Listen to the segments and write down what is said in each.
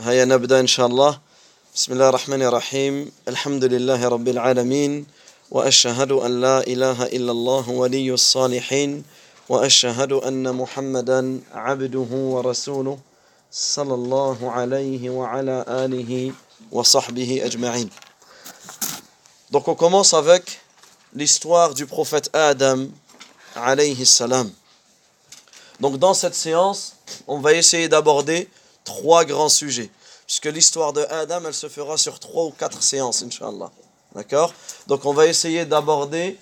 هيا نبدأ إن شاء الله. بسم الله الرحمن الرحيم. الحمد لله رب العالمين وأشهد أن لا إله إلا الله ولي الصالحين وأشهد أن محمدا عبده ورسوله صلى الله عليه وعلى آله وصحبه أجمعين. Donc on commence avec l'histoire du prophète Adam alayhi salam. Donc dans cette séance, on va essayer d'aborder trois grands sujets. Puisque l'histoire de Adam, elle se fera sur trois ou quatre séances, Inch'Allah. D'accord? Donc on va essayer d'aborder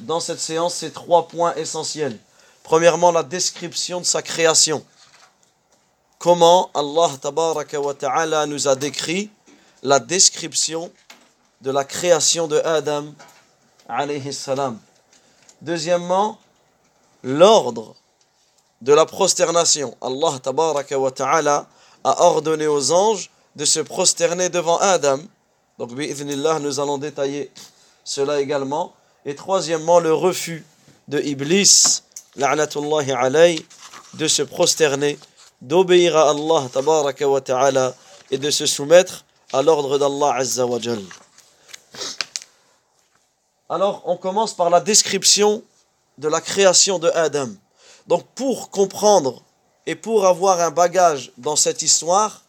dans cette séance ces trois points essentiels. Premièrement, la description de sa création. Comment Allah ta'ala nous a décrit la description de la création de Adam alayhi salam. Deuxièmement, l'ordre de la prosternation. Allah tabaraka wa ta'ala a ordonné aux anges de se prosterner devant Adam. Donc, nous allons détailler cela également. Et troisièmement, le refus de Iblis, de se prosterner, d'obéir à Allah wa ta'ala et de se soumettre à l'ordre d'Allah azza wa. Alors, on commence par la description de la création de Adam. Donc, pour comprendre et pour avoir un bagage dans cette histoire,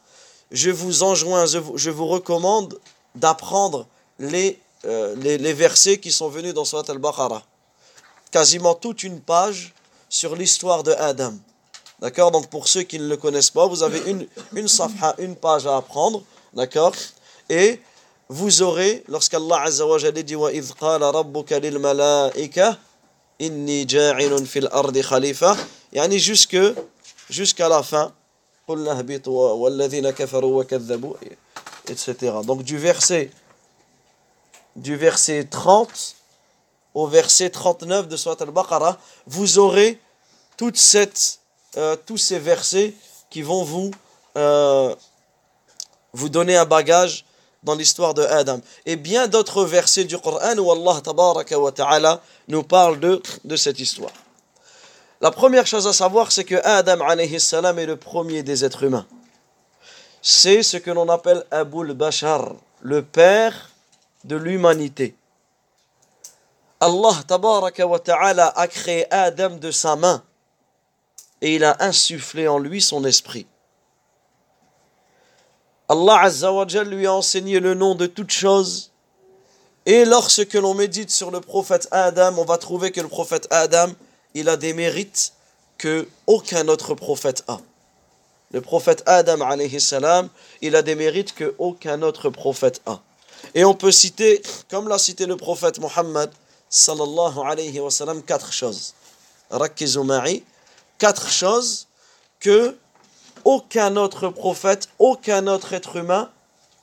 je vous enjoins, je vous, recommande d'apprendre les, euh, les, les, versets qui sont venus dans Surat al-Baqarah. Quasiment toute une page sur l'histoire de Adam. D'accord? Donc, pour ceux qui ne le connaissent pas, vous avez une, une safha, une page à apprendre. D'accord? Et vous aurez, lorsqu'Allah Azza wa Jalla dit qala rabbuka lil malaika inni ja'ilun fil ardi khalifa, yani jusque jusqu'à la fin, etc. Donc du verset, du verset 30 au verset 39 de Surat al-Baqarah, vous aurez cette, euh, tous ces versets qui vont euh, vous, donner un bagage dans l'histoire de Adam. Et bien d'autres versets du Coran où Allah wa ta'ala nous parle de, de cette histoire. La première chose à savoir, c'est que Adam est le premier des êtres humains. C'est ce que l'on appelle Abul Bashar, le père de l'humanité. Allah ta'ala a créé Adam de sa main et il a insufflé en lui son esprit. Allah Azza lui a enseigné le nom de toutes choses. Et lorsque l'on médite sur le prophète Adam, on va trouver que le prophète Adam, il a des mérites que aucun autre prophète a. Le prophète Adam, salam, il a des mérites que aucun autre prophète a. Et on peut citer, comme l'a cité le prophète Muhammad, sallallahu alayhi wa quatre choses. Quatre choses que aucun autre prophète, aucun autre être humain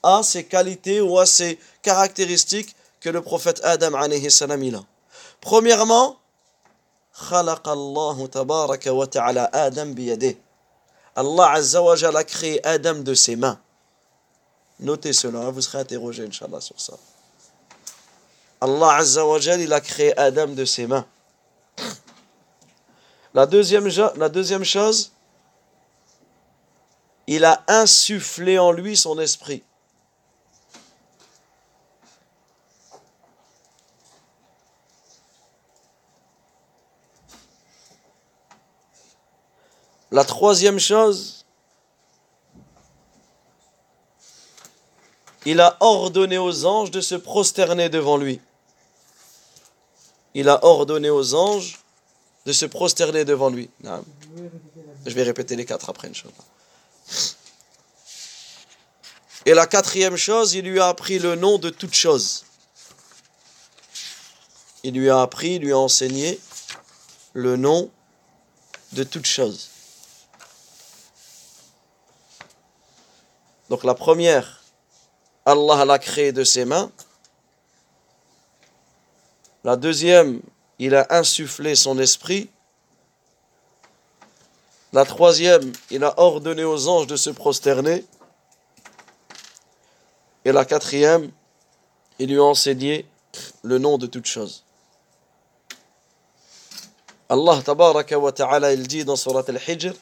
a ces qualités ou a ces caractéristiques que le prophète Adam alayhi il a. Premièrement, خلق الله تبارك وتعالى آدم بيده. Allah Azza wa Jalla a créé Adam de ses mains. Notez cela, vous serez interrogé, Inch'Allah, sur ça. Allah Azza wa Jalla, il a créé Adam de ses mains. La deuxième, la deuxième chose, il a insufflé en lui son esprit. La troisième chose, il a ordonné aux anges de se prosterner devant lui. Il a ordonné aux anges de se prosterner devant lui. Je vais répéter les quatre après, Inch'Allah. Et la quatrième chose, il lui a appris le nom de toute chose. Il lui a appris, il lui a enseigné le nom de toute chose. Donc la première, Allah l'a créé de ses mains. La deuxième, il a insufflé son esprit. La troisième, il a ordonné aux anges de se prosterner. Et la quatrième, il lui a enseigné le nom de toute chose. Allah tabaraka wa ta'ala il dit dans surat al-Hijr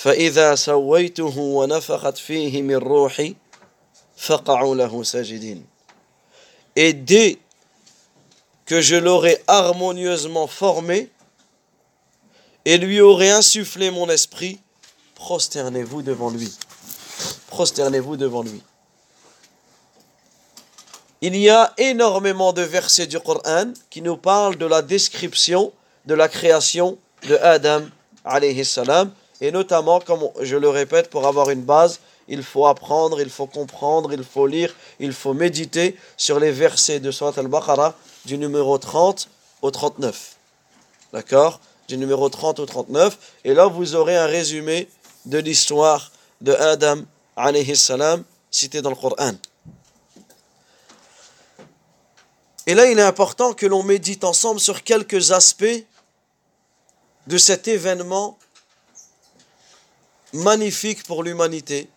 فإذا سويته ونفخت فيه من روحي فقعوا له ساجدين Et dès que je l'aurai harmonieusement formé et lui aurai insufflé mon esprit, prosternez-vous devant lui. Prosternez-vous devant lui. Il y a énormément de versets du Coran qui nous parlent de la description de la création de Adam alayhi salam et notamment comme je le répète pour avoir une base il faut apprendre, il faut comprendre, il faut lire, il faut méditer sur les versets de Surat al-Baqarah du numéro 30 au 39. D'accord? Du numéro 30 au 39. Et là, vous aurez un résumé de l'histoire de Adam, alayhi salam, cité dans le Coran. Et là, il est important que l'on médite ensemble sur quelques aspects de cet événement magnifique pour l'humanité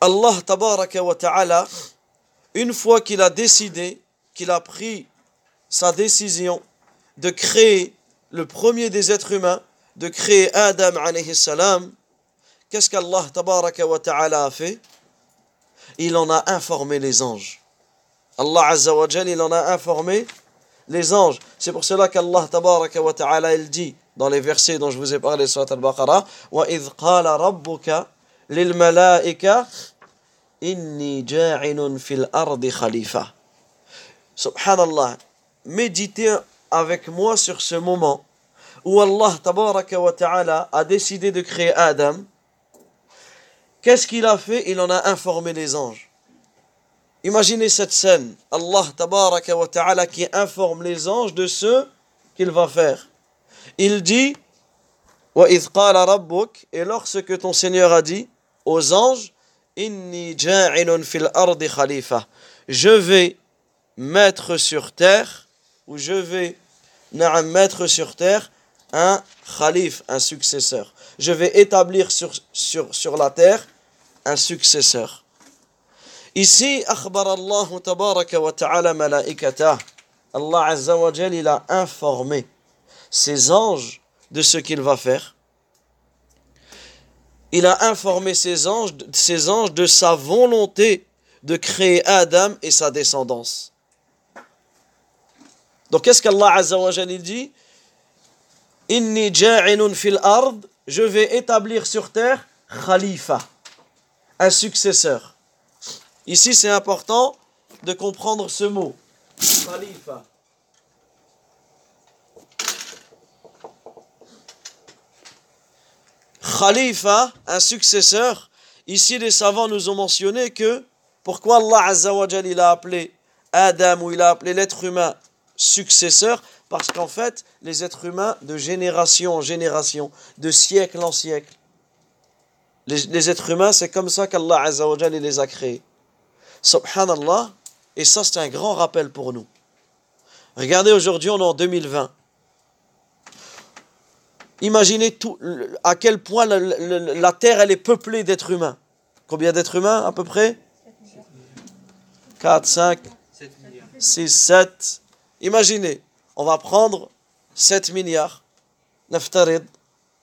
Allah tabaraka wa ta'ala, une fois qu'il a décidé, qu'il a pris sa décision de créer le premier des êtres humains, de créer Adam alayhi salam, qu'est-ce qu'Allah tabaraka wa ta'ala a fait? Il en a informé les anges. Allah azza wa il en a informé les anges. C'est pour cela qu'Allah tabaraka wa ta'ala, il dit dans les versets dont je vous ai parlé sur Al-Baqarah, qala rabbuka lil malaika Inni ja'inun fil ardi khalifa. Subhanallah. Méditez avec moi sur ce moment où Allah wa ta'ala a décidé de créer Adam. Qu'est-ce qu'il a fait? Il en a informé les anges. Imaginez cette scène. Allah wa ta'ala qui informe les anges de ce qu'il va faire. Il dit et lorsque ton Seigneur a dit aux anges. Je vais mettre sur terre, ou je vais mettre sur terre un khalif, un successeur. Je vais établir sur, la terre un successeur. Ici, Allah azza wa a informé ses anges de ce qu'il va faire il a informé ses anges, ses anges de sa volonté de créer Adam et sa descendance. Donc qu'est-ce qu'Allah Azza wa dit? Inni ja'inun fil ard, je vais établir sur terre khalifa, un successeur. Ici c'est important de comprendre ce mot. Khalifa. Khalifa, un successeur, ici les savants nous ont mentionné que pourquoi Allah Azza wa il a appelé Adam ou il a appelé l'être humain successeur Parce qu'en fait, les êtres humains, de génération en génération, de siècle en siècle, les, êtres humains, c'est comme ça qu'Allah Azza wa les a créés. Subhanallah, et ça c'est un grand rappel pour nous. Regardez, aujourd'hui on est en 2020. Imaginez tout, à quel point la, Terre elle est peuplée d'êtres humains. Combien d'êtres humains à peu près? 4, 5, 6, 7. Imaginez, on va prendre 7 milliards, naftarid,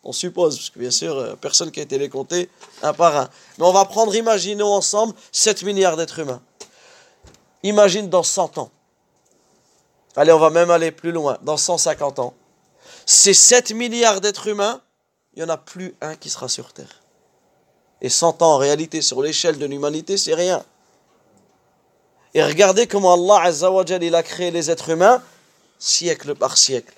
on suppose, parce que bien sûr, euh, personne qui a été les compter un par un. Mais on va prendre, imaginons ensemble, 7 milliards d'êtres humains. Imagine dans 100 ans. Allez, on va même aller plus loin, dans 150 ans ces 7 milliards d'êtres humains, il n'y en a plus un qui sera sur Terre. Et 100 ans en réalité sur l'échelle de l'humanité, c'est rien. Et regardez comment Allah a créé les êtres humains siècle par siècle,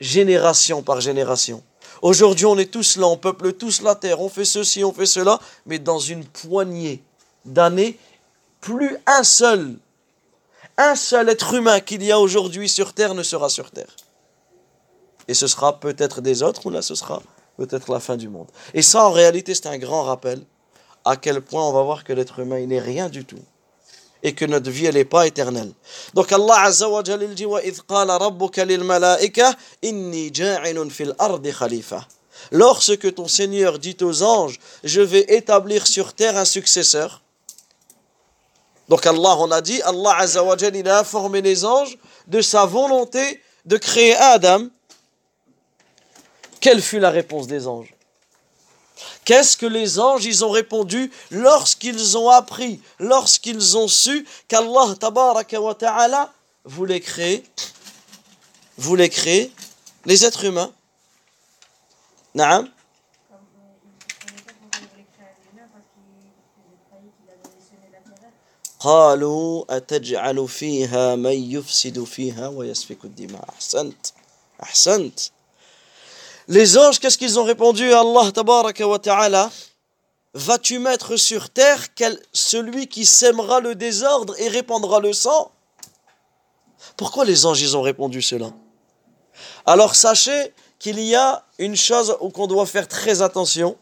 génération par génération. Aujourd'hui, on est tous là, on peuple tous la terre, on fait ceci, on fait cela, mais dans une poignée d'années, plus un seul, un seul être humain qu'il y a aujourd'hui sur terre ne sera sur terre et ce sera peut-être des autres, ou là ce sera peut-être la fin du monde. Et ça, en réalité, c'est un grand rappel à quel point on va voir que l'être humain, il n'est rien du tout. Et que notre vie, elle n'est pas éternelle. Donc Allah Azza wa Jalla dit wa qala rabbuka lil malaika inni ja'ilun fil ardi khalifa. Lorsque ton Seigneur dit aux anges, je vais établir sur terre un successeur. Donc Allah, on a dit, Allah Azza wa Jalla, il a informé les anges de sa volonté de créer Adam Quelle fut la réponse des anges Qu'est-ce que les anges ils ont répondu lorsqu'ils ont appris, lorsqu'ils ont su qu'Allah tabaraka wa ta'ala voulait créer voulait créer les êtres humains Naam قالوا أتجعل فيها من يفسد فيها ويسفك الدماء أحسنت أحسنت les anges, qu'est-ce qu'ils ont répondu à Allah tabaraka wa ta'ala? Vas-tu mettre sur terre celui qui sèmera le désordre et répandra le sang? Pourquoi les anges, ils ont répondu cela? Alors sachez qu'il y a une chose où qu'on doit faire très attention.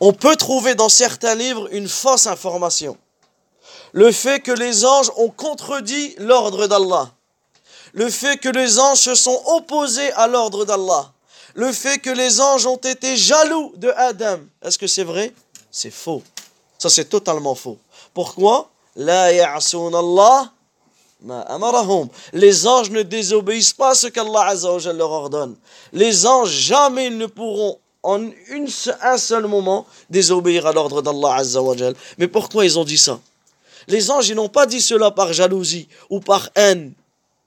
On peut trouver dans certains livres une fausse information. Le fait que les anges ont contredit l'ordre d'Allah. Le fait que les anges se sont opposés à l'ordre d'Allah. Le fait que les anges ont été jaloux de Adam. Est-ce que c'est vrai? C'est faux. Ça, c'est totalement faux. Pourquoi? La Allah les anges ne désobéissent pas à ce qu'Allah leur ordonne. Les anges, jamais ne pourront en une, un seul moment désobéir à l'ordre d'Allah Mais pourquoi ils ont dit ça? Les anges, ils n'ont pas dit cela par jalousie ou par haine.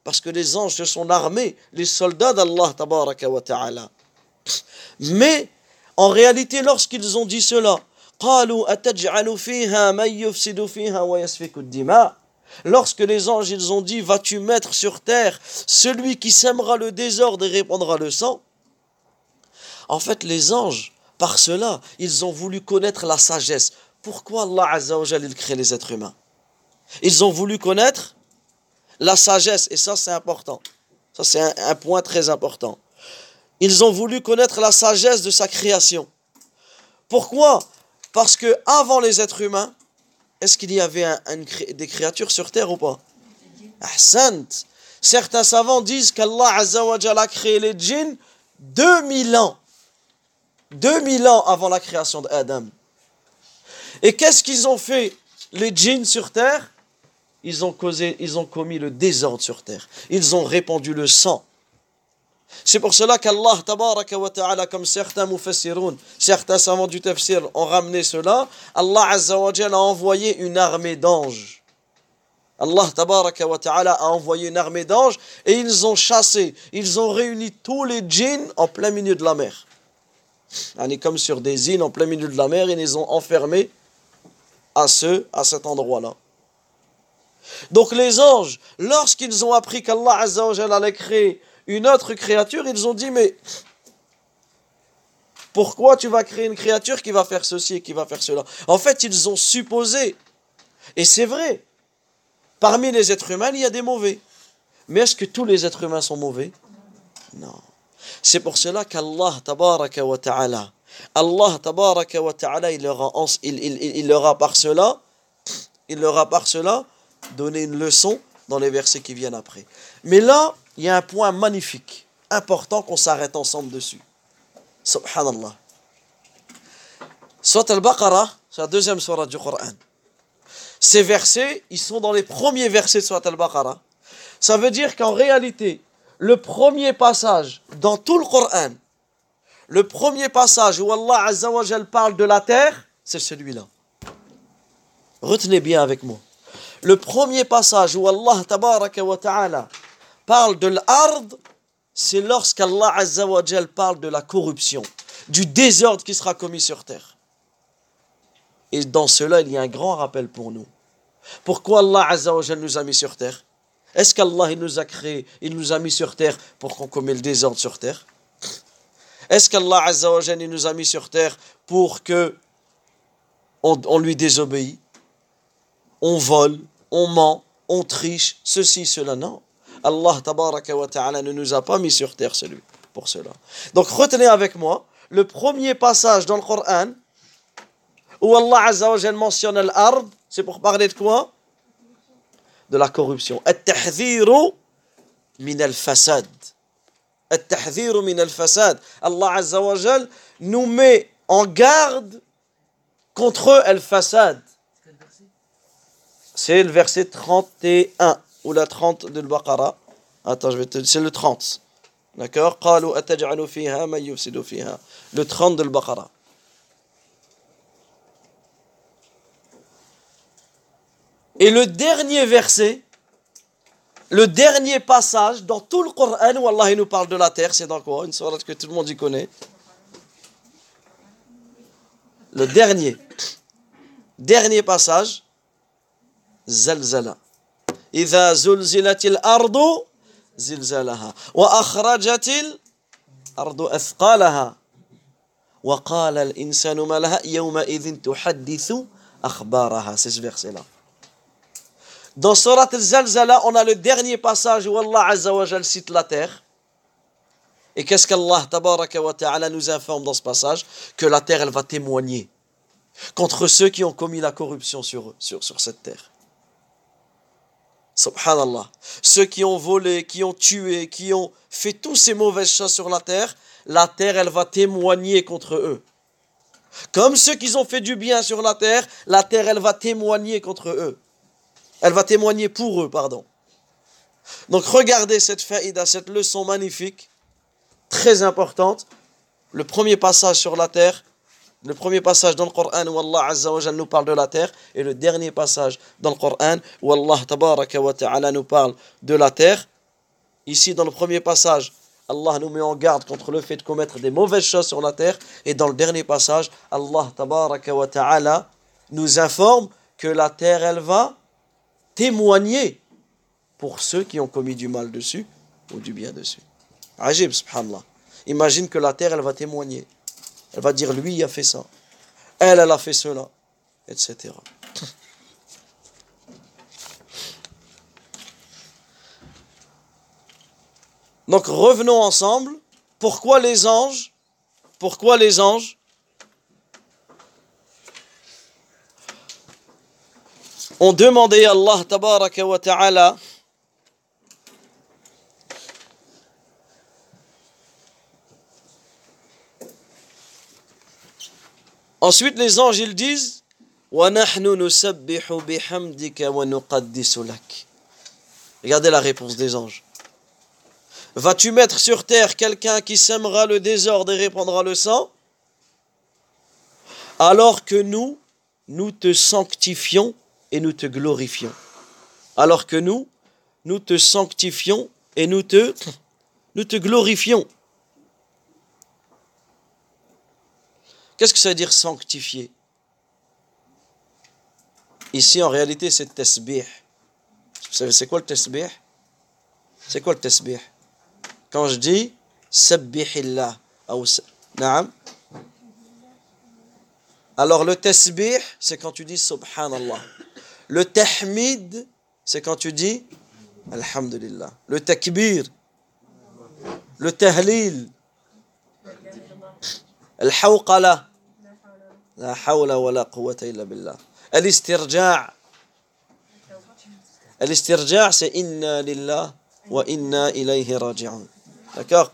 Parce que les anges, ce sont l'armée, les soldats d'Allah ta'ala. Mais, en réalité, lorsqu'ils ont dit cela, Lorsque les anges ils ont dit Vas-tu mettre sur terre celui qui sèmera le désordre et répandra le sang? En fait, les anges, par cela, ils ont voulu connaître la sagesse. Pourquoi Allah Azzawajal il crée les êtres humains? Ils ont voulu connaître la sagesse, et ça c'est important. Ça c'est un, point très important. Ils ont voulu connaître la sagesse de sa création. Pourquoi? Parce que avant les êtres humains, est-ce qu'il y avait des créatures sur terre ou pas? Ahsant. Certains savants disent qu'Allah a créé les djinns 2000 ans. 2000 ans avant la création d'Adam. Et qu'est-ce qu'ils ont fait les djinns sur terre? Ils ont, causé, ils ont commis le désordre sur terre. Ils ont répandu le sang. C'est pour cela qu'Allah, tabaraka ta'ala, comme certains mufassiroun, certains savants du tafsir ont ramené cela, Allah azza a envoyé une armée d'anges. Allah tabaraka ta'ala a envoyé une armée d'anges et ils ont chassé, ils ont réuni tous les djinns en plein milieu de la mer. On est comme sur des îles en plein milieu de la mer, ils les ont enfermés à ce, à cet endroit-là. Donc les anges, lorsqu'ils ont appris qu'Allah azza wa allait créer une autre créature, ils ont dit, mais pourquoi tu vas créer une créature qui va faire ceci et qui va faire cela? En fait, ils ont supposé, et c'est vrai, parmi les êtres humains, il y a des mauvais. Mais est-ce que tous les êtres humains sont mauvais? Non. C'est pour cela qu'Allah, tabaraka wa ta'ala, Allah, tabaraka wa ta'ala, il leur, a, il leur a par cela, il leur a par cela donné une leçon dans les versets qui viennent après. Mais là, il y a un point magnifique, important qu'on s'arrête ensemble dessus. Subhanallah. Soit al-Baqarah, c'est la deuxième surah du Coran. Ces versets, ils sont dans les premiers versets de Surat al-Baqarah. Ça veut dire qu'en réalité, le premier passage dans tout le Coran, le premier passage où Allah Azza wa parle de la terre, c'est celui-là. Retenez bien avec moi. Le premier passage où Allah tabaraka wa ta'ala parle de l'ard, c'est lorsqu'Allah Azzawajal parle de la corruption, du désordre qui sera commis sur terre. Et dans cela, il y a un grand rappel pour nous. Pourquoi Allah Azzawajal nous a mis sur terre? Est-ce qu'Allah nous a créé, il nous a mis sur terre pour qu'on commette le désordre sur terre? Est-ce qu'Allah Azzawajal il nous a mis sur terre pour que on, on lui désobéit? On vole, on ment, on triche, ceci, cela, non. Allah ne nous a pas mis sur terre celui pour cela. Donc retenez avec moi le premier passage dans le Coran où Allah azza wa mentionne l'ard, c'est pour parler de quoi? De la corruption. At-tahdhiru min al-fasad. At-tahdhiru min al-fasad. Allah azza wa nous met en garde contre al-fasad. C'est le verset 31 ou la 30 de Baqara. Attends, je vais te c'est le 30. D'accord? Le 30 de l'Baqarah. Et le dernier verset, le dernier passage dans tout le Coran où Allah nous parle de la terre, c'est dans quoi? Une sourate que tout le monde y connaît. Le dernier, dernier passage, Zalzala. إذا زلزلت الأرض زلزالها وأخرجت الأرض أثقالها وقال الإنسان ما لها يومئذ تحدث أخبارها c'est ce verset là Dans Surat al-Zalzala, on a le dernier passage où Allah Azza wa Jal cite la terre. Et qu'est-ce qu'Allah tabaraka wa ta'ala nous informe dans ce passage Que la terre, elle va témoigner contre ceux qui ont commis la corruption sur, sur, sur cette terre. Subhanallah. Ceux qui ont volé, qui ont tué, qui ont fait toutes ces mauvaises choses sur la terre, la terre, elle va témoigner contre eux. Comme ceux qui ont fait du bien sur la terre, la terre, elle va témoigner contre eux. Elle va témoigner pour eux, pardon. Donc regardez cette faïda, cette leçon magnifique, très importante. Le premier passage sur la terre, le premier passage dans le Coran où Allah nous parle de la terre, et le dernier passage dans le Coran où Allah Tabaraka wa Ta'ala nous parle de la terre. Ici, dans le premier passage, Allah nous met en garde contre le fait de commettre des mauvaises choses sur la terre. Et dans le dernier passage, Allah Tabaraka wa Ta'ala nous informe que la terre, elle va témoigner pour ceux qui ont commis du mal dessus ou du bien dessus. Ajib, subhanallah. Imagine que la terre, elle va témoigner. Elle va dire, lui, a fait ça. Elle, elle a fait cela, etc. Donc revenons ensemble. Pourquoi les anges Pourquoi les anges ont demandé à Allah ta'ala Ensuite, les anges, ils disent Regardez la réponse des anges. Vas-tu mettre sur terre quelqu'un qui sèmera le désordre et répandra le sang? Alors que nous, nous te sanctifions et nous te glorifions. Alors que nous, nous te sanctifions et nous te, nous te glorifions. Qu'est-ce que ça veut dire sanctifier? Ici, en réalité, c'est tasbih. Vous savez, c'est quoi le tasbih C'est quoi le tasbih Quand je dis sabbihillah, naam, alors le tasbih, c'est quand tu dis subhanallah. Le tahmid, c'est quand tu dis Alhamdulillah. Le takbir, le tahlil, الحوقلة لا حول ولا قوة إلا بالله الاسترجاع الاسترجاع c'est inna lillah wa inna ilayhi raji'un d'accord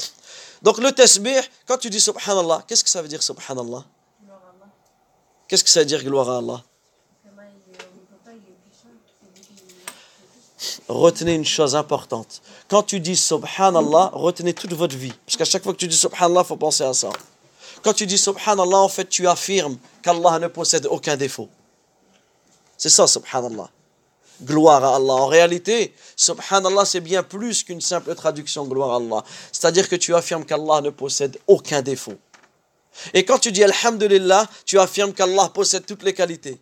donc le tasbih quand tu dis subhanallah qu'est-ce que ça veut dire subhanallah qu'est-ce que ça veut dire gloire à Allah retenez une chose importante. Quand tu dis subhanallah, retenez toute votre vie. Parce qu'à chaque fois que tu dis subhanallah, il faut penser à ça. Quand tu dis subhanallah, en fait, tu affirmes qu'Allah ne possède aucun défaut. C'est ça, subhanallah. Gloire à Allah. En réalité, subhanallah, c'est bien plus qu'une simple traduction gloire à Allah. C'est-à-dire que tu affirmes qu'Allah ne possède aucun défaut. Et quand tu dis alhamdulillah, tu affirmes qu'Allah possède toutes les qualités.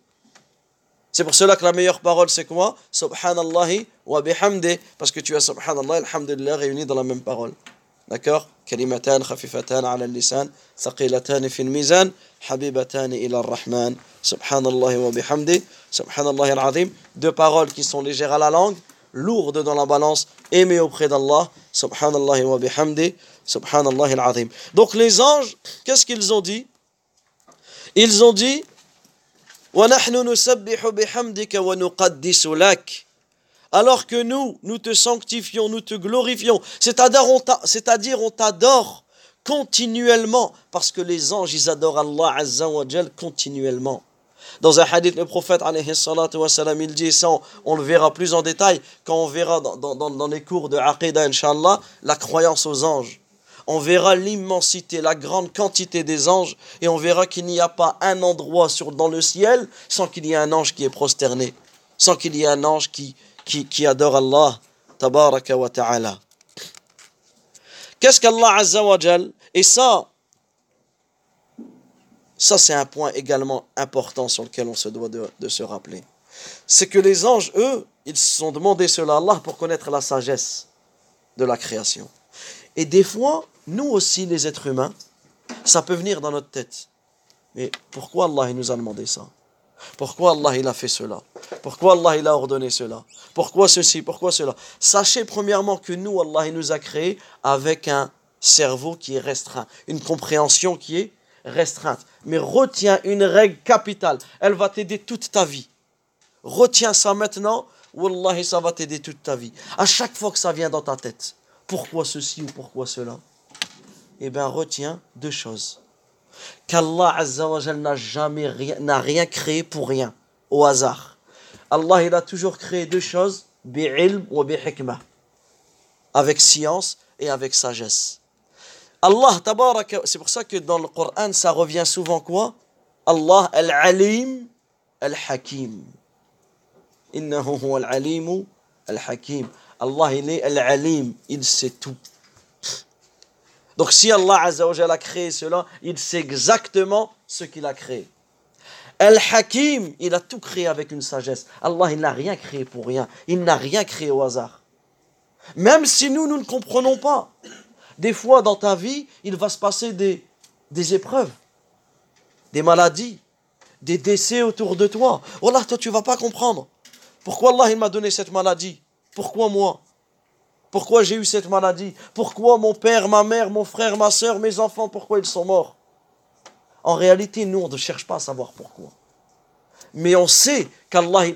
C'est pour cela que la meilleure parole, c'est quoi? Subhanallah wa bihamdi. Parce que tu as subhanallah et alhamdulillah réunis dans la même parole. D'accord كلمتان خفيفتان على اللسان ثقيلتان في الميزان حبيبتان إلى الرحمن سبحان الله وبحمده سبحان الله العظيم deux paroles qui sont légères à la langue lourdes dans la balance aimées auprès d'Allah subhanallah wa bihamdi subhanallah al-azim donc les anges qu'est-ce qu'ils ont dit ils ont dit ونحن نسبح بحمدك ونقدس لك alors que nous, nous te sanctifions, nous te glorifions. C'est-à-dire, on t'adore continuellement, parce que les anges, ils adorent Allah Azza wa continuellement. Dans un hadith, le prophète, il dit, ça on, le verra plus en détail quand on verra dans, les cours de Aqidah, Inch'Allah, la croyance aux anges. on verra l'immensité, la grande quantité des anges, et on verra qu'il n'y a pas un endroit dans le ciel sans qu'il y ait un ange qui est prosterné, sans qu'il y ait un ange qui, qui, adore Allah, tabaraka wa ta'ala. Qu'est-ce qu'Allah Azza Et ça, ça c'est un point également important sur lequel on se doit de, de se rappeler. C'est que les anges, eux, ils se sont demandé cela à Allah pour connaître la sagesse de la création. Et des fois, nous aussi, les êtres humains, ça peut venir dans notre tête. Mais pourquoi Allah il nous a demandé ça? Pourquoi Allah il a fait cela? Pourquoi Allah il a ordonné cela? Pourquoi ceci? Pourquoi cela? Sachez premièrement que nous, Allah il nous a créés avec un cerveau qui est restreint, une compréhension qui est restreinte. Mais retiens une règle capitale, elle va t'aider toute ta vie. Retiens ça maintenant, Wallahi, ça va t'aider toute ta vie. À chaque fois que ça vient dans ta tête, pourquoi ceci ou pourquoi cela? Eh bien, retiens deux choses. Qu'Allah n'a jamais rien, n'a rien créé pour rien, au hasard. Allah, il a toujours créé deux choses, bi'ilm ou bi'hikmah, avec science et avec sagesse. Allah, c'est pour ça que dans le Coran, ça revient souvent quoi? Allah, al-alim, al-hakim. Innahu al-alimu al-hakim. Allah, il est Al-Alim, il sait tout. Donc si Allah a créé cela, il sait exactement ce qu'il a créé. Al-Hakim, il a tout créé avec une sagesse. Allah, il n'a rien créé pour rien. Il n'a rien créé au hasard. Même si nous, nous ne comprenons pas. Des fois, dans ta vie, il va se passer des, des épreuves, des maladies, des décès autour de toi. Oh là, toi, tu ne vas pas comprendre. Pourquoi Allah, il m'a donné cette maladie? Pourquoi moi? Pourquoi j'ai eu cette maladie? Pourquoi mon père, ma mère, mon frère, ma soeur, mes enfants, pourquoi ils sont morts? En réalité, nous, on ne cherche pas à savoir pourquoi. Mais on sait qu'Allah,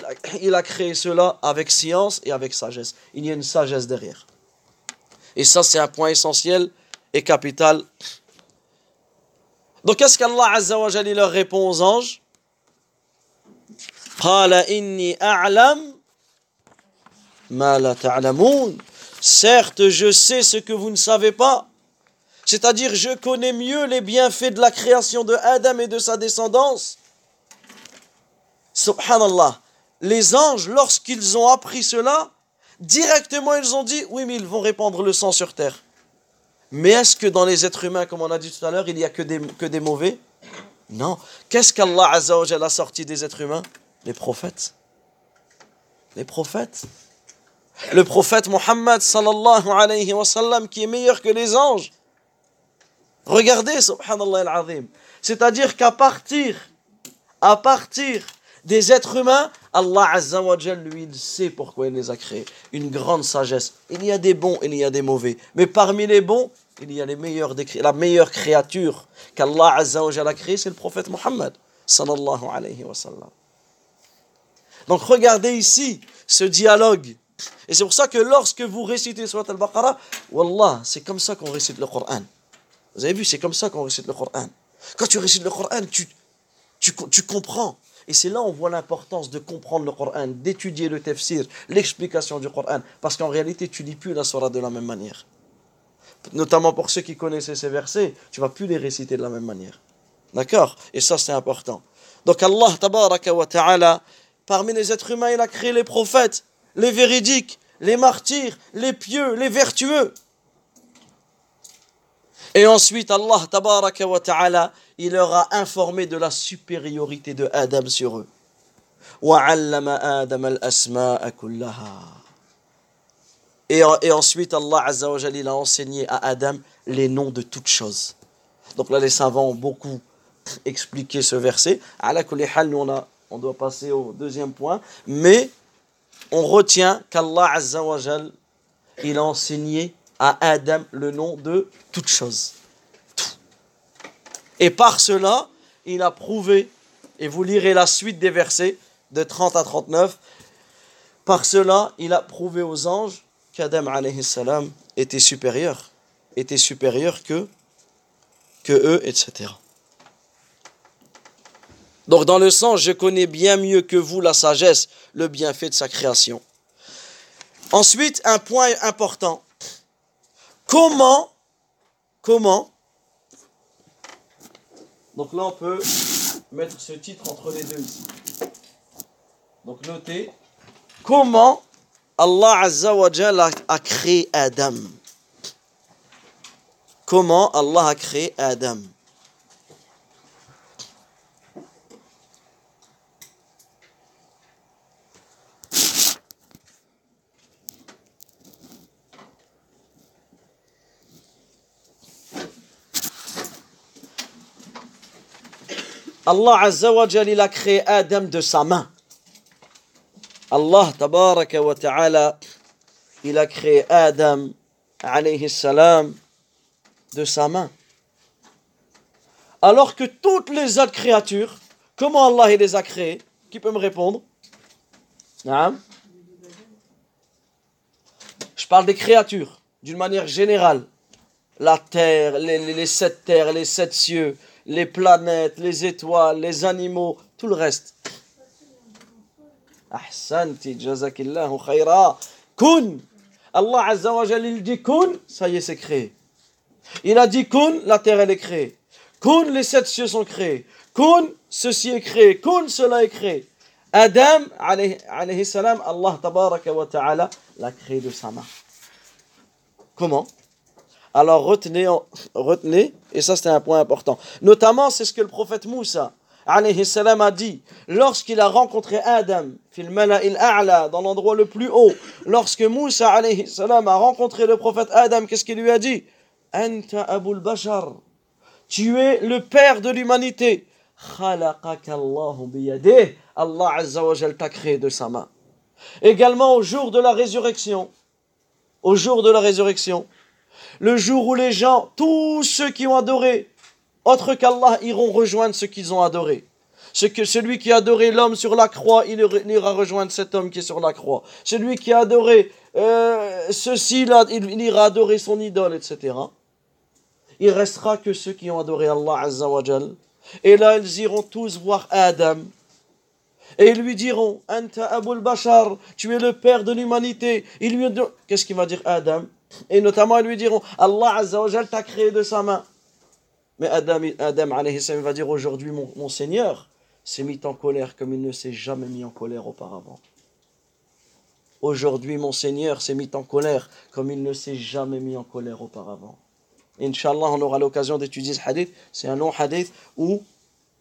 il a créé cela avec science et avec sagesse. Il y a une sagesse derrière. Et ça, c'est un point essentiel et capital. Donc, qu'est-ce qu'Allah Azza wa leur répond aux anges? Certes, je sais ce que vous ne savez pas. C'est-à-dire, je connais mieux les bienfaits de la création de Adam et de sa descendance. Subhanallah. Les anges, lorsqu'ils ont appris cela, directement ils ont dit Oui, mais ils vont répandre le sang sur terre. Mais est-ce que dans les êtres humains, comme on a dit tout à l'heure, il n'y a que des, que des mauvais? Non. Qu'est-ce qu'Allah a sorti des êtres humains? Les prophètes. Les prophètes. Le prophète Mohammed sallallahu alayhi wa sallam qui est meilleur que les anges. Regardez, subhanallah al-azim. C'est-à-dire qu'à partir, des êtres humains, Allah Azza wa lui, il sait pourquoi il les a créés. Une grande sagesse. Il y a des bons, il y a des mauvais. Mais parmi les bons, il y a les meilleurs la meilleure créature qu'Allah Azza wa a créée, c'est le prophète Mohammed sallallahu alayhi wa. Donc regardez ici ce dialogue et c'est pour ça que lorsque vous récitez Surat al-Baqarah, Wallah, c'est comme ça qu'on récite le Coran. Vous avez vu, c'est comme ça qu'on récite le Coran. Quand tu récites le Coran, tu, tu, tu comprends. Et c'est là où on voit l'importance de comprendre le Coran, d'étudier le tafsir, l'explication du Coran. Parce qu'en réalité, tu lis plus la surah de la même manière. Notamment pour ceux qui connaissaient ces versets, tu vas plus les réciter de la même manière. D'accord? Et ça, c'est important. Donc Allah, tabaraka wa ta'ala, parmi les êtres humains, il a créé les prophètes les véridiques, les martyrs, les pieux, les vertueux. Et ensuite, Allah tabaraka wa ta'ala, il leur a informé de la supériorité de Adam sur eux. Et, et ensuite, Allah Azza wa il a enseigné à Adam les noms de toutes choses. Donc là, les savants ont beaucoup expliqué ce verset. Nous, on, a, on doit passer au deuxième point. Mais on retient qu'Allah Azza wa il a enseigné à Adam le nom de toute chose. Et par cela, il a prouvé, et vous lirez la suite des versets de 30 à 39, par cela, il a prouvé aux anges qu'Adam salam était supérieur, était supérieur que, que eux, etc. Donc dans le sens, je connais bien mieux que vous la sagesse, le bienfait de sa création. Ensuite, un point important. Comment comment Donc là, on peut mettre ce titre entre les deux ici. Donc notez comment Allah a créé Adam? Comment Allah a créé Adam? Allah Azza il a créé Adam de sa main. Allah tabaraka wa ta'ala, il a créé Adam alayhi salam de sa main. Alors que toutes les autres créatures, comment Allah il les a créées? Qui peut me répondre? Je parle des créatures d'une manière générale. La terre, les sept terres, les sept cieux, les planètes, les étoiles, les animaux, tout le reste. Ahsanti, jazakillahu khayra. Kun. Allah Azza wa il dit kun, ça y est, c'est créé. Il a dit kun, la terre elle est créée. Kun, les sept cieux sont créés. Kun, ceci est créé. Kun, cela est créé. Adam, alayhi salam, Allah tabaraka wa ta'ala, l'a créé de sa main. Comment? Alors retenez, retenez, et ça c'est un point important. Notamment, c'est ce que le prophète Moussa a dit lorsqu'il a rencontré Adam dans l'endroit le plus haut. Lorsque Moussa a rencontré le prophète Adam, qu'est-ce qu'il lui a dit? Anta Abul. Tu es le père de l'humanité. Allah t'a créé de sa main. Également au jour de la résurrection. Au jour de la résurrection le jour où les gens, tous ceux qui ont adoré, autre qu'Allah, iront rejoindre ceux qu'ils ont adoré. Ce que celui qui a adoré l'homme sur la croix, il ira rejoindre cet homme qui est sur la croix. Celui qui a adoré euh, ceci, là, il, ira adorer son idole, etc. Il restera que ceux qui ont adoré Allah Azza Et là, ils iront tous voir Adam. Et ils lui diront, Anta Abul Bashar, tu es le père de l'humanité. Qu'est-ce qu'il va dire Adam? Et notamment, ils lui diront Allah Azzawajal t'a créé de sa main. Mais Adam, Adam va dire aujourd'hui, mon, Seigneur s'est mis en colère comme il ne s'est jamais mis en colère auparavant. Aujourd'hui, mon Seigneur s'est mis en colère comme il ne s'est jamais mis en colère auparavant. Inch'Allah, on aura l'occasion d'étudier ce hadith. C'est un long hadith où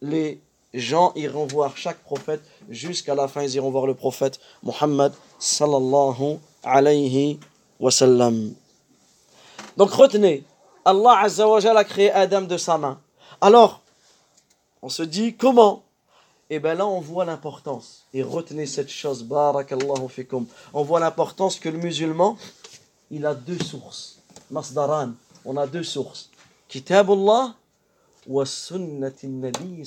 les gens iront voir chaque prophète jusqu'à la fin. Ils iront voir le prophète Muhammad sallallahu alayhi wa sallam. Donc retenez, Allah Azzawajal a créé Adam de sa main. Alors, on se dit comment? Et eh bien là, on voit l'importance. Et retenez cette chose, barakallahu fikum. On voit l'importance que le musulman, il a deux sources. Masdaran, on a deux sources. Kitabullah nabi.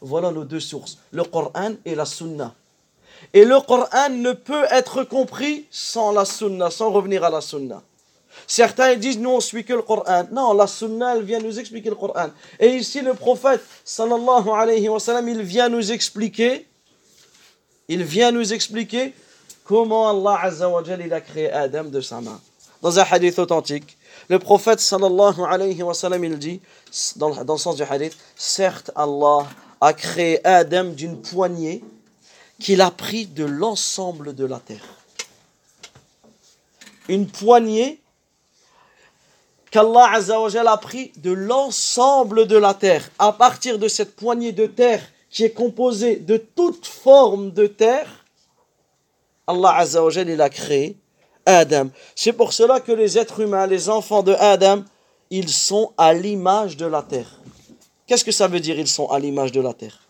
Voilà nos deux sources, le Coran et la sunna. Et le Coran ne peut être compris sans la sunna, sans revenir à la sunna. Certains disent, nous on suit que le Coran. Non, la sunna, elle vient nous expliquer le Coran. Et ici, le prophète, sallallahu alayhi wa sallam, il vient nous expliquer, il vient nous expliquer comment Allah azza wa il a créé Adam de sa main. Dans un hadith authentique, le prophète, sallallahu alayhi wa sallam, il dit, dans, dans le sens du hadith, certes, Allah a créé Adam d'une poignée qu'il a pris de l'ensemble de la terre. Une poignée qu'Allah a pris de l'ensemble de la terre. À partir de cette poignée de terre qui est composée de toute forme de terre, Allah Azzawajal, il a créé Adam. C'est pour cela que les êtres humains, les enfants de Adam, ils sont à l'image de la terre. Qu'est-ce que ça veut dire, ils sont à l'image de la terre?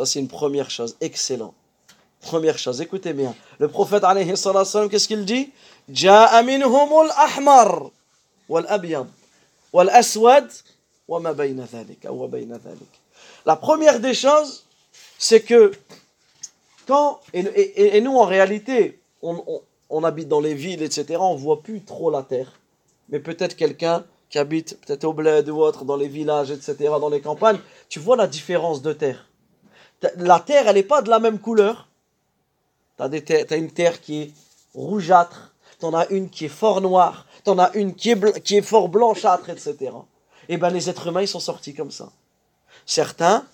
Ça, c'est une première chose. Excellent. Première chose, écoutez bien. Le prophète, alayhi salam, qu'est-ce qu'il dit? Ja'a minhumul ahmar wal abyad wal aswad wa ma bayna wa bayna La première des choses, c'est que quand, et, nous en réalité, on, on, habite dans les villes, etc., on voit plus trop la terre. Mais peut-être quelqu'un qui habite peut-être au bled ou autre, dans les villages, etc., dans les campagnes, tu vois la différence de terre la terre, elle n'est pas de la même couleur. Tu as, une terre qui est rougeâtre, tu as une qui est fort noire, tu en as une qui est, fort blanchâtre, etc. Et eh bien les êtres humains, ils sont sortis comme ça. Certains,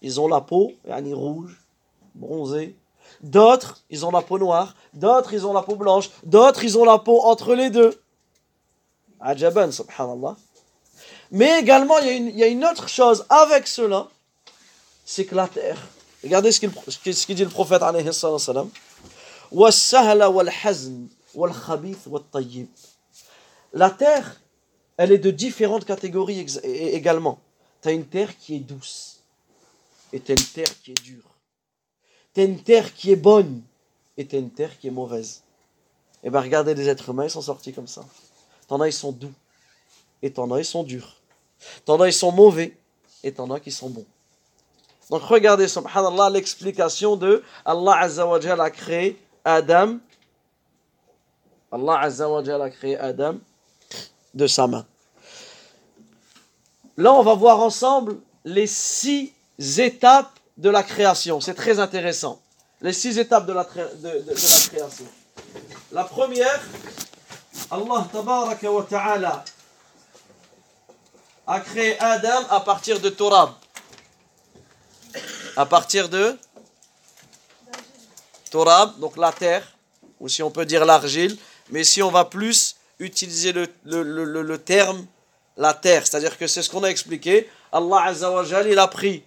ils ont la peau, est rouge, bronzée. D'autres, ils ont la peau noire. D'autres, ils ont la peau blanche. D'autres, ils ont la peau entre les deux. Ajaban, subhanallah. Mais également, il y a une autre chose avec cela, c'est que la terre, regardez ce dit le prophète alayhi salam, la terre, elle est de différentes catégories également. Tu as une terre qui est douce et tu as une terre qui est dure. Tu as une terre qui est bonne et tu as une terre qui est mauvaise. Et eh bien regardez les êtres humains, ils sont sortis comme ça. T'en as, ils sont doux. Et t'en as, ils sont durs. T'en as, ils sont mauvais. Et t'en as qui sont bons. Donc regardez, subhanallah, l'explication de Allah Azza wa a créé Adam. Allah a créé Adam de sa main. Là, on va voir ensemble les six étapes de la création. C'est très intéressant. Les six étapes de la, création. La première, Allah wa ta'ala a créé Adam à partir de Torab. À partir de Torab, donc la terre, ou si on peut dire l'argile, mais si on va plus utiliser le, terme la terre. C'est-à-dire que c'est ce qu'on a expliqué. Allah il a pris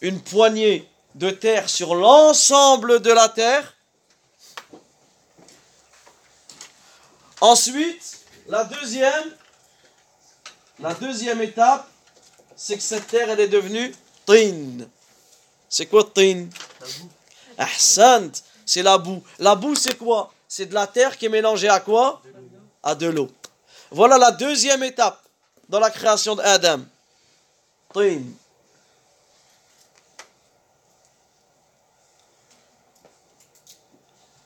une poignée de terre sur l'ensemble de la terre. Ensuite, la deuxième, étape, c'est que cette terre, elle est devenue tin. C'est quoi tin Ahsant, c'est la boue. La boue, c'est quoi? C'est de la terre qui est mélangée à quoi? À de l'eau. Voilà la deuxième étape dans la création d'Adam.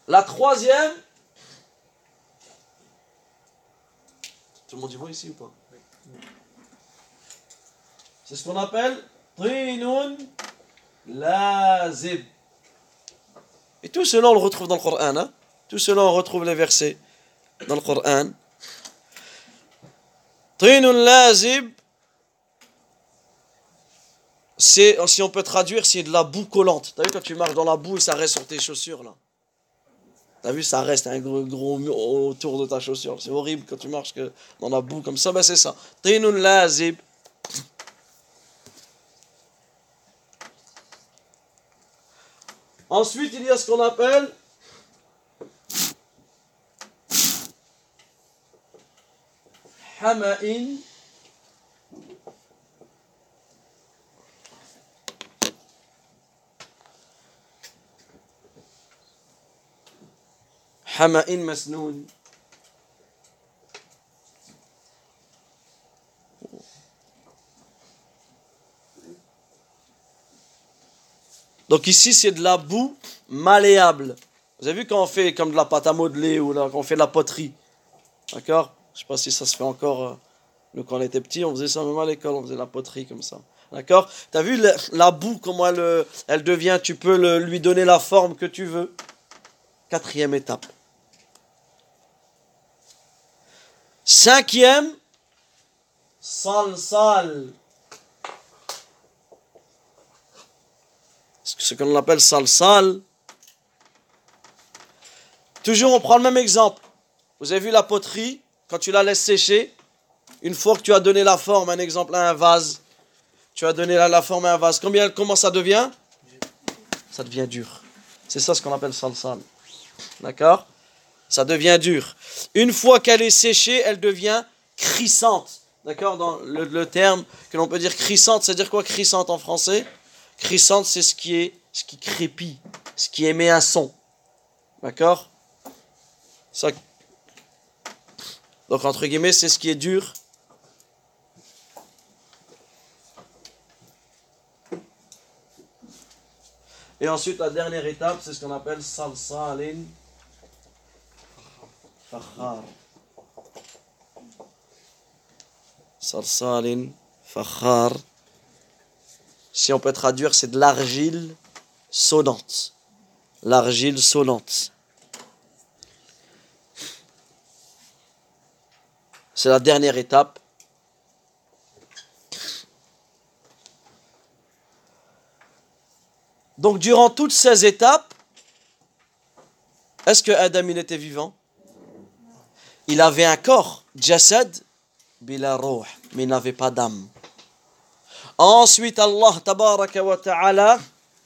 La troisième. Tout le monde y voit ici ou pas? C'est ce qu'on appelle Trinun Lazib. Et tout cela, on le retrouve dans le Coran. Hein? Tout cela, on retrouve les versets dans le Coran. Trinun lazib, c'est, si on peut traduire, c'est de la boue collante. T'as vu quand tu marches dans la boue, ça reste sur tes chaussures là. T'as vu, ça reste un gros, gros mur autour de ta chaussure. C'est horrible quand tu marches que dans la boue comme ça. Ben c'est ça. Trinun lazib. Ensuite, il y a ce qu'on appelle Hama'in. Hama'in masnoun. Donc ici, c'est de la boue malléable. Vous avez vu quand on fait comme de la pâte à modeler ou quand on fait de la poterie D'accord? Je sais pas si ça se fait encore. Euh, quand on était petit, on faisait ça même à l'école, on faisait la poterie comme ça. D'accord? Tu as vu la, boue, comment elle, euh, devient? Tu peux lui donner la forme que tu veux. Quatrième étape. Cinquième, salsal. Ce qu'on appelle salsal. Toujours, on prend le même exemple. Vous avez vu la poterie quand tu la laisses sécher, une fois que tu as donné la forme, un exemple à un vase, tu as donné la, forme à un vase, combien, comment ça devient? Ça devient dur. C'est ça ce qu'on appelle salsal. D'accord? Ça devient dur. Une fois qu'elle est séchée, elle devient crissante. D'accord? Dans le, terme que l'on peut dire crissante, c'est dire quoi crissante en français? Crissante, c'est ce qui est ce qui crépit, ce qui émet un son. D'accord? Ça donc, entre guillemets, c'est ce qui est dur. Et ensuite, la dernière étape, c'est ce qu'on appelle salsalin fakhar. Salsalin fakhar. Si on peut traduire, c'est de l'argile sonnante. l'argile sonnante. C'est la dernière étape. Donc durant toutes ces étapes, est-ce que Adam était vivant? Il avait un corps, jasad, bila mais il n'avait pas d'âme. Ensuite, Allah ta'ala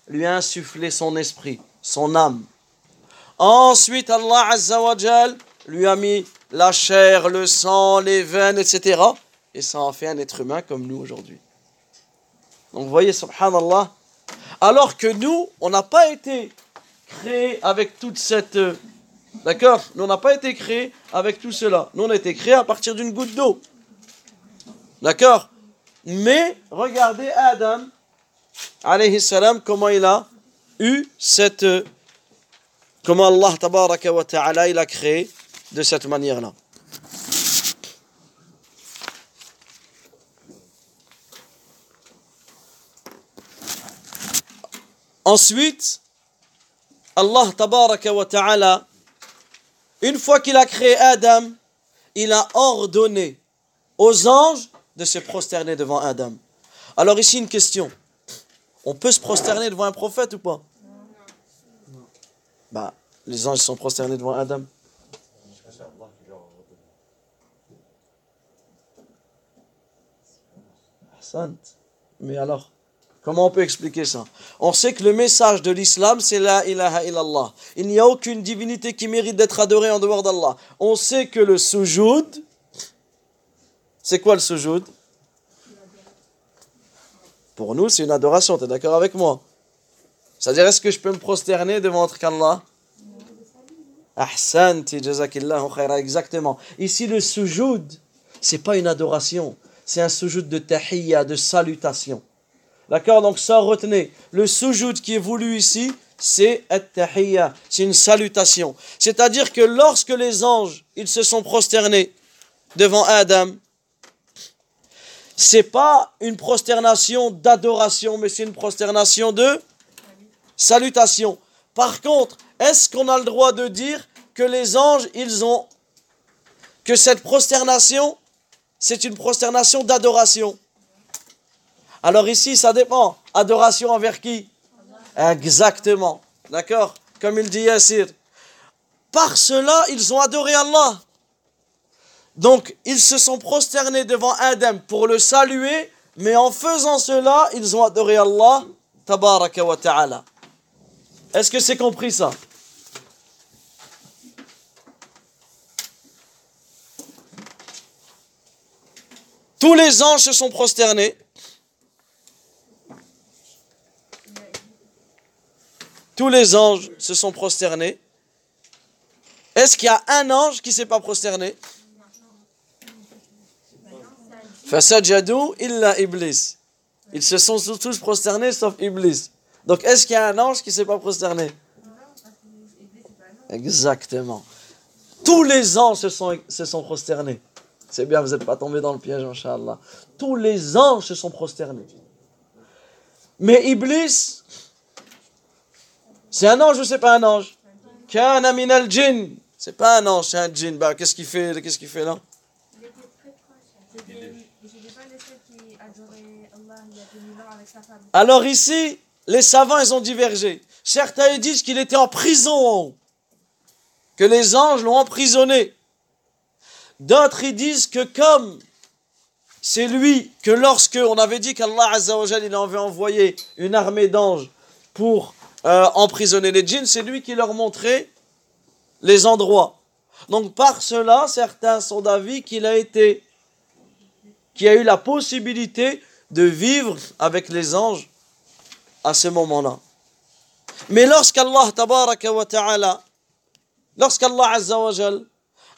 lui a insufflé son esprit, son âme. Ensuite, Allah azza wa lui a mis la chair, le sang, les veines, etc. Et ça en fait un être humain comme nous aujourd'hui. Donc vous voyez, subhanallah, alors que nous, on n'a pas été créés avec toute cette... D'accord? Nous, on n'a pas été créés avec tout cela. Nous, on a été créés à partir d'une goutte d'eau. D'accord? Mais regardez Adam, alayhi salam, comment il a eu cette... Comment Allah, tabaraka wa ta'ala, il a créé de cette manière-là. Ensuite, Allah tabaraka wa ta'ala, une fois qu'il a créé Adam, il a ordonné aux anges de se prosterner devant Adam. Alors ici une question. On peut se prosterner devant un prophète ou pas? Bah, les anges sont prosternés devant Adam. Mais alors Comment on peut expliquer ça? On sait que le message de l'islam, c'est la ilaha illallah. Il n'y a aucune divinité qui mérite d'être adorée en dehors d'Allah. On sait que le sujoud, c'est quoi le sujoud? Pour nous, c'est une adoration, tu es d'accord avec moi? C'est-à-dire, est-ce que je peux me prosterner devant autre qu'Allah? Ahsanti, jazakillahu exactement. Ici, le sujoud, c'est pas une adoration, c'est un sujoud de tahiyya, de salutation. D'accord? Donc ça, retenez. Le sujoud qui est voulu ici, c'est c'est une salutation. C'est-à-dire que lorsque les anges, ils se sont prosternés devant Adam, c'est pas une prosternation d'adoration, mais c'est une prosternation de salutation. Par contre, est-ce qu'on a le droit de dire que les anges, ils ont que cette prosternation, c'est une prosternation d'adoration? Alors ici, ça dépend. Adoration envers qui? Exactement. D'accord? Comme il dit Yassir. Par cela, ils ont adoré Allah. Donc, ils se sont prosternés devant Adam pour le saluer, mais en faisant cela, ils ont adoré Allah. Tabaraka wa ta'ala. Est-ce que c'est compris ça? Tous les anges se sont prosternés. Tous les anges se sont prosternés. Est-ce qu'il y a un ange qui ne s'est pas prosterné? Illa Iblis. Ils se sont tous prosternés sauf Iblis. Donc est-ce qu'il y a un ange qui ne s'est pas prosterné? Exactement. Tous les anges se sont, se sont prosternés. C'est bien, vous n'êtes pas tombé dans le piège, Inch'Allah. Tous les anges se sont prosternés. Mais Iblis, c'est un ange ou c'est pas un ange? Kana min al jinn. C'est pas un ange, c'est un djinn. Bah, qu'est-ce qu'il fait, qu'est-ce qu'il fait là? Alors ici, les savants, ils ont divergé. Certains disent qu'il était en prison que les anges l'ont emprisonné. D'autres, disent que comme c'est lui que lorsque on avait dit qu'Allah il avait envoyé une armée d'anges pour euh, emprisonner les djinns, c'est lui qui leur montrait les endroits. Donc par cela, certains sont d'avis qu'il a été, qu'il a eu la possibilité de vivre avec les anges à ce moment-là. Mais lorsqu'Allah azza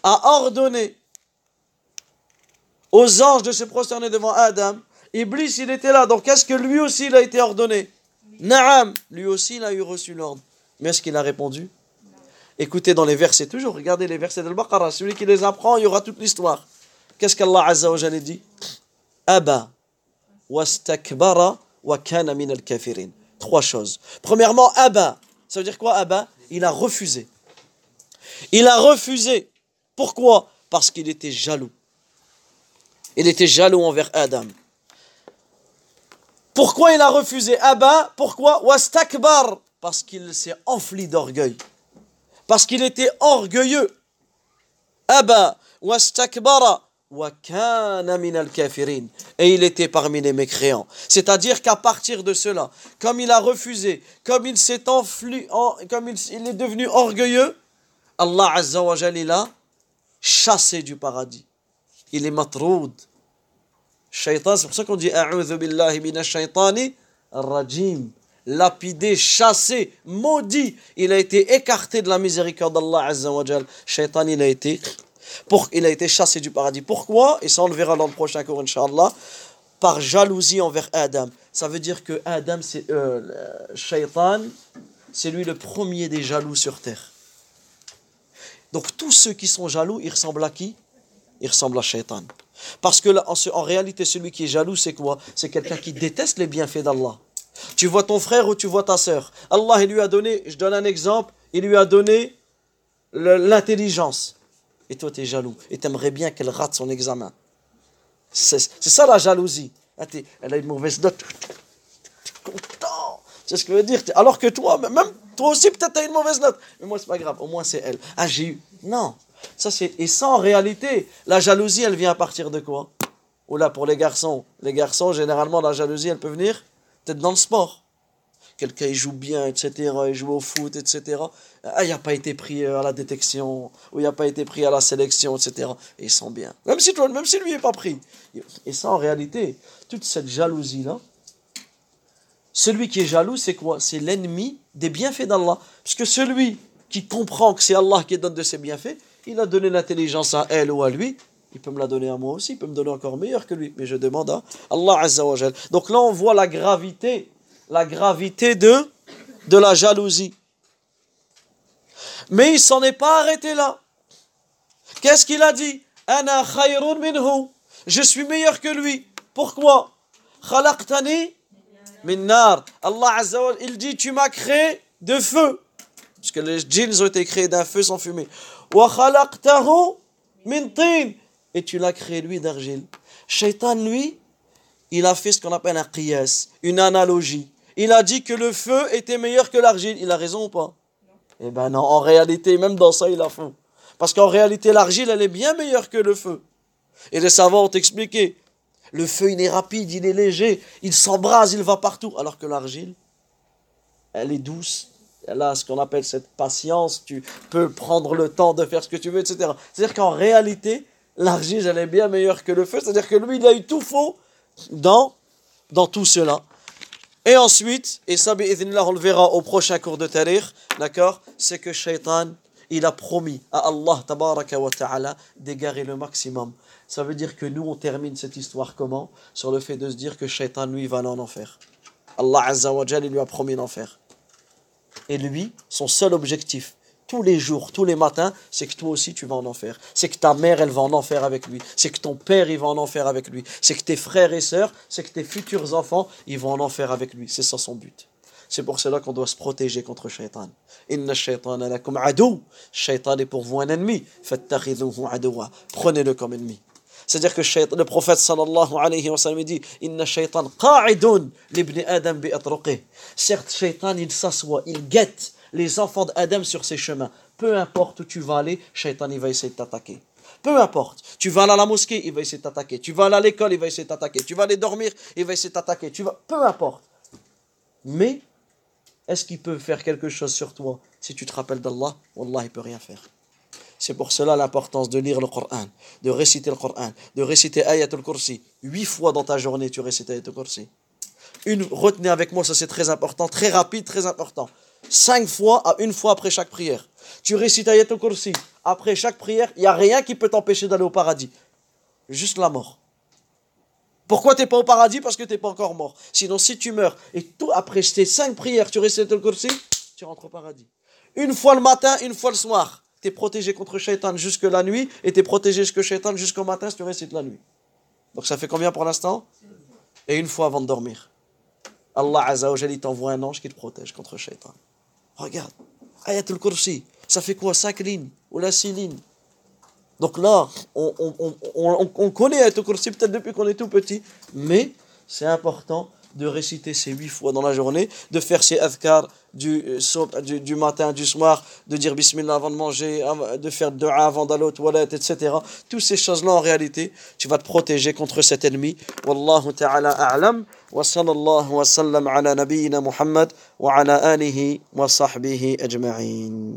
a ordonné aux anges de se prosterner devant Adam, Iblis il était là, donc est-ce que lui aussi il a été ordonné? Naam, lui aussi il a eu reçu l'ordre. Mais est-ce qu'il a répondu? Écoutez dans les versets, toujours regardez les versets de baqarah celui qui les apprend, il y aura toute l'histoire. Qu'est-ce qu'Allah Azza wa dit? Aba wastakbara wa min al-kafirin. Trois choses. Premièrement, Aba, Ça veut dire quoi Aba Il a refusé. Il a refusé. Pourquoi? Parce qu'il était jaloux. Il était jaloux envers Adam. Pourquoi il a refusé? Abba Pourquoi? Wastakbar Parce qu'il s'est enfli d'orgueil. Parce qu'il était orgueilleux. Abba wastakbara et il était parmi les mécréants. C'est-à-dire qu'à partir de cela, comme il a refusé, comme il s'est enfli, comme il, est devenu orgueilleux, Allah Azza wa l'a chassé du paradis. Il est matroud. C'est pour ça qu'on dit billahi minash rajim. Lapidé, chassé, maudit. Il a été écarté de la miséricorde d'Allah Azza wa Shaitan, il a été pour, il a été chassé du paradis. Pourquoi? Et ça, on le verra dans le prochain cours, Inch'Allah. Par jalousie envers Adam. Ça veut dire que Adam, c'est euh, Shaitan, c'est lui le premier des jaloux sur terre. Donc tous ceux qui sont jaloux, ils ressemblent à qui? Ils ressemblent à Shaitan. Parce que en, en réalité, celui qui est jaloux, c'est quoi? C'est quelqu'un qui déteste les bienfaits d'Allah. Tu vois ton frère ou tu vois ta sœur. Allah, il lui a donné, je donne un exemple, il lui a donné l'intelligence et toi tu es jaloux et tu aimerais bien qu'elle rate son examen. C'est ça la jalousie. Ah, elle a une mauvaise note. Content. C'est ce que je veux dire? Alors que toi, même toi aussi peut-être tu as une mauvaise note. Mais moi c'est pas grave, au moins c'est elle. Ah j'ai eu. Non. Ça c'est et ça en réalité, la jalousie elle vient à partir de quoi? Ou là pour les garçons, les garçons généralement la jalousie elle peut venir peut-être dans le sport quelqu'un il joue bien, etc., il joue au foot, etc. Ah, il n'a pas été pris euh, à la détection, ou il n'a pas été pris à la sélection, etc. Et il sent bien. Même si, même si lui n'est pas pris. Et ça, en réalité, toute cette jalousie-là, celui qui est jaloux, c'est quoi? C'est l'ennemi des bienfaits d'Allah. Parce que celui qui comprend que c'est Allah qui donne de ses bienfaits, il a donné l'intelligence à elle ou à lui, il peut me la donner à moi aussi, il peut me donner encore meilleur que lui. Mais je demande à Allah Azza Donc là, on voit la gravité la gravité de, la jalousie. Mais il s'en est pas arrêté là. Qu'est-ce qu'il a dit? Je suis meilleur que lui. Pourquoi? Khalaqtani min nar. Allah il dit tu m'as créé de feu. Parce que les djinns ont été créés d'un feu sans fumée. Et tu l'as créé lui d'argile. Shaitan lui, il a fait ce qu'on appelle un qiyas, une analogie il a dit que le feu était meilleur que l'argile. Il a raison ou pas? Eh ben non, en réalité, même dans ça, il a faux. Parce qu'en réalité, l'argile, elle est bien meilleure que le feu. Et les savants ont expliqué. Le feu, il est rapide, il est léger, il s'embrase, il va partout. Alors que l'argile, elle est douce. Elle a ce qu'on appelle cette patience. Tu peux prendre le temps de faire ce que tu veux, etc. C'est-à-dire qu'en réalité, l'argile, elle est bien meilleure que le feu. C'est-à-dire que lui, il a eu tout faux dans, dans tout cela. Et ensuite, et ça, on le verra au prochain cours de Tariq, d'accord C'est que Shaitan, il a promis à Allah ta'ala d'égarer le maximum. Ça veut dire que nous, on termine cette histoire comment? Sur le fait de se dire que Shaitan, lui, va aller en enfer. Allah Azza wa il lui a promis l'enfer. Et lui, son seul objectif, tous les jours, tous les matins, c'est que toi aussi tu vas en enfer. C'est que ta mère, elle va en enfer avec lui. C'est que ton père, il va en enfer avec lui. C'est que tes frères et sœurs, c'est que tes futurs enfants, ils vont en enfer avec lui. C'est ça son but. C'est pour cela qu'on doit se protéger contre Shaitan. Inna shaitan lakum adou. Shaitan est pour vous un ennemi. Prenez-le comme ennemi. C'est-à-dire que le prophète sallallahu alayhi wa sallam dit Inna shaitan qa'idun libni adam bi Certes, shaitan, il s'assoit, il guette les enfants d'Adam sur ces chemins. Peu importe où tu vas aller, Shaitan il va essayer de t'attaquer. Peu importe. Tu vas aller à la mosquée, il va essayer de t'attaquer. Tu vas aller à l'école, il va essayer de t'attaquer. Tu vas aller dormir, il va essayer de t'attaquer. Tu vas... Peu importe. Mais, est-ce qu'il peut faire quelque chose sur toi si tu te rappelles d'Allah? Wallah, il peut rien faire. C'est pour cela l'importance de lire le Coran, de réciter le Coran, de réciter Ayatul Kursi. Huit fois dans ta journée, tu récites Ayatul Kursi. Une, retenez avec moi, ça c'est très important, très rapide, très important cinq fois à une fois après chaque prière. Tu récites Ayatul Kursi. Après chaque prière, il n'y a rien qui peut t'empêcher d'aller au paradis. Juste la mort. Pourquoi tu n'es pas au paradis? Parce que tu n'es pas encore mort. Sinon, si tu meurs et tout après tes cinq prières, tu récites Ayatul Kursi, tu rentres au paradis. Une fois le matin, une fois le soir. Tu es protégé contre Shaitan jusque la nuit et tu es protégé jusque Shaitan jusqu'au matin si tu récites la nuit. Donc ça fait combien pour l'instant? Et une fois avant de dormir. Allah Azza wa t'envoie un ange qui te protège contre Shaitan. Regarde, Ayatul Kursi, ça fait quoi 5 lignes ou la 6 lignes? Donc là, on, on, on, on connaît Ayatul Kursi peut-être depuis qu'on est tout petit, mais c'est important de réciter ces huit fois dans la journée, de faire ces adhkar du, euh, matin, du soir, de dire bismillah avant de manger, de faire dua avant d'aller aux toilettes, etc. Toutes ces choses-là, en réalité, tu vas te protéger contre cet ennemi. Wallahu ta'ala a'lam. Wa sallallahu wa sallam ala nabiyyina Muhammad wa ala alihi wa sahbihi ajma'in.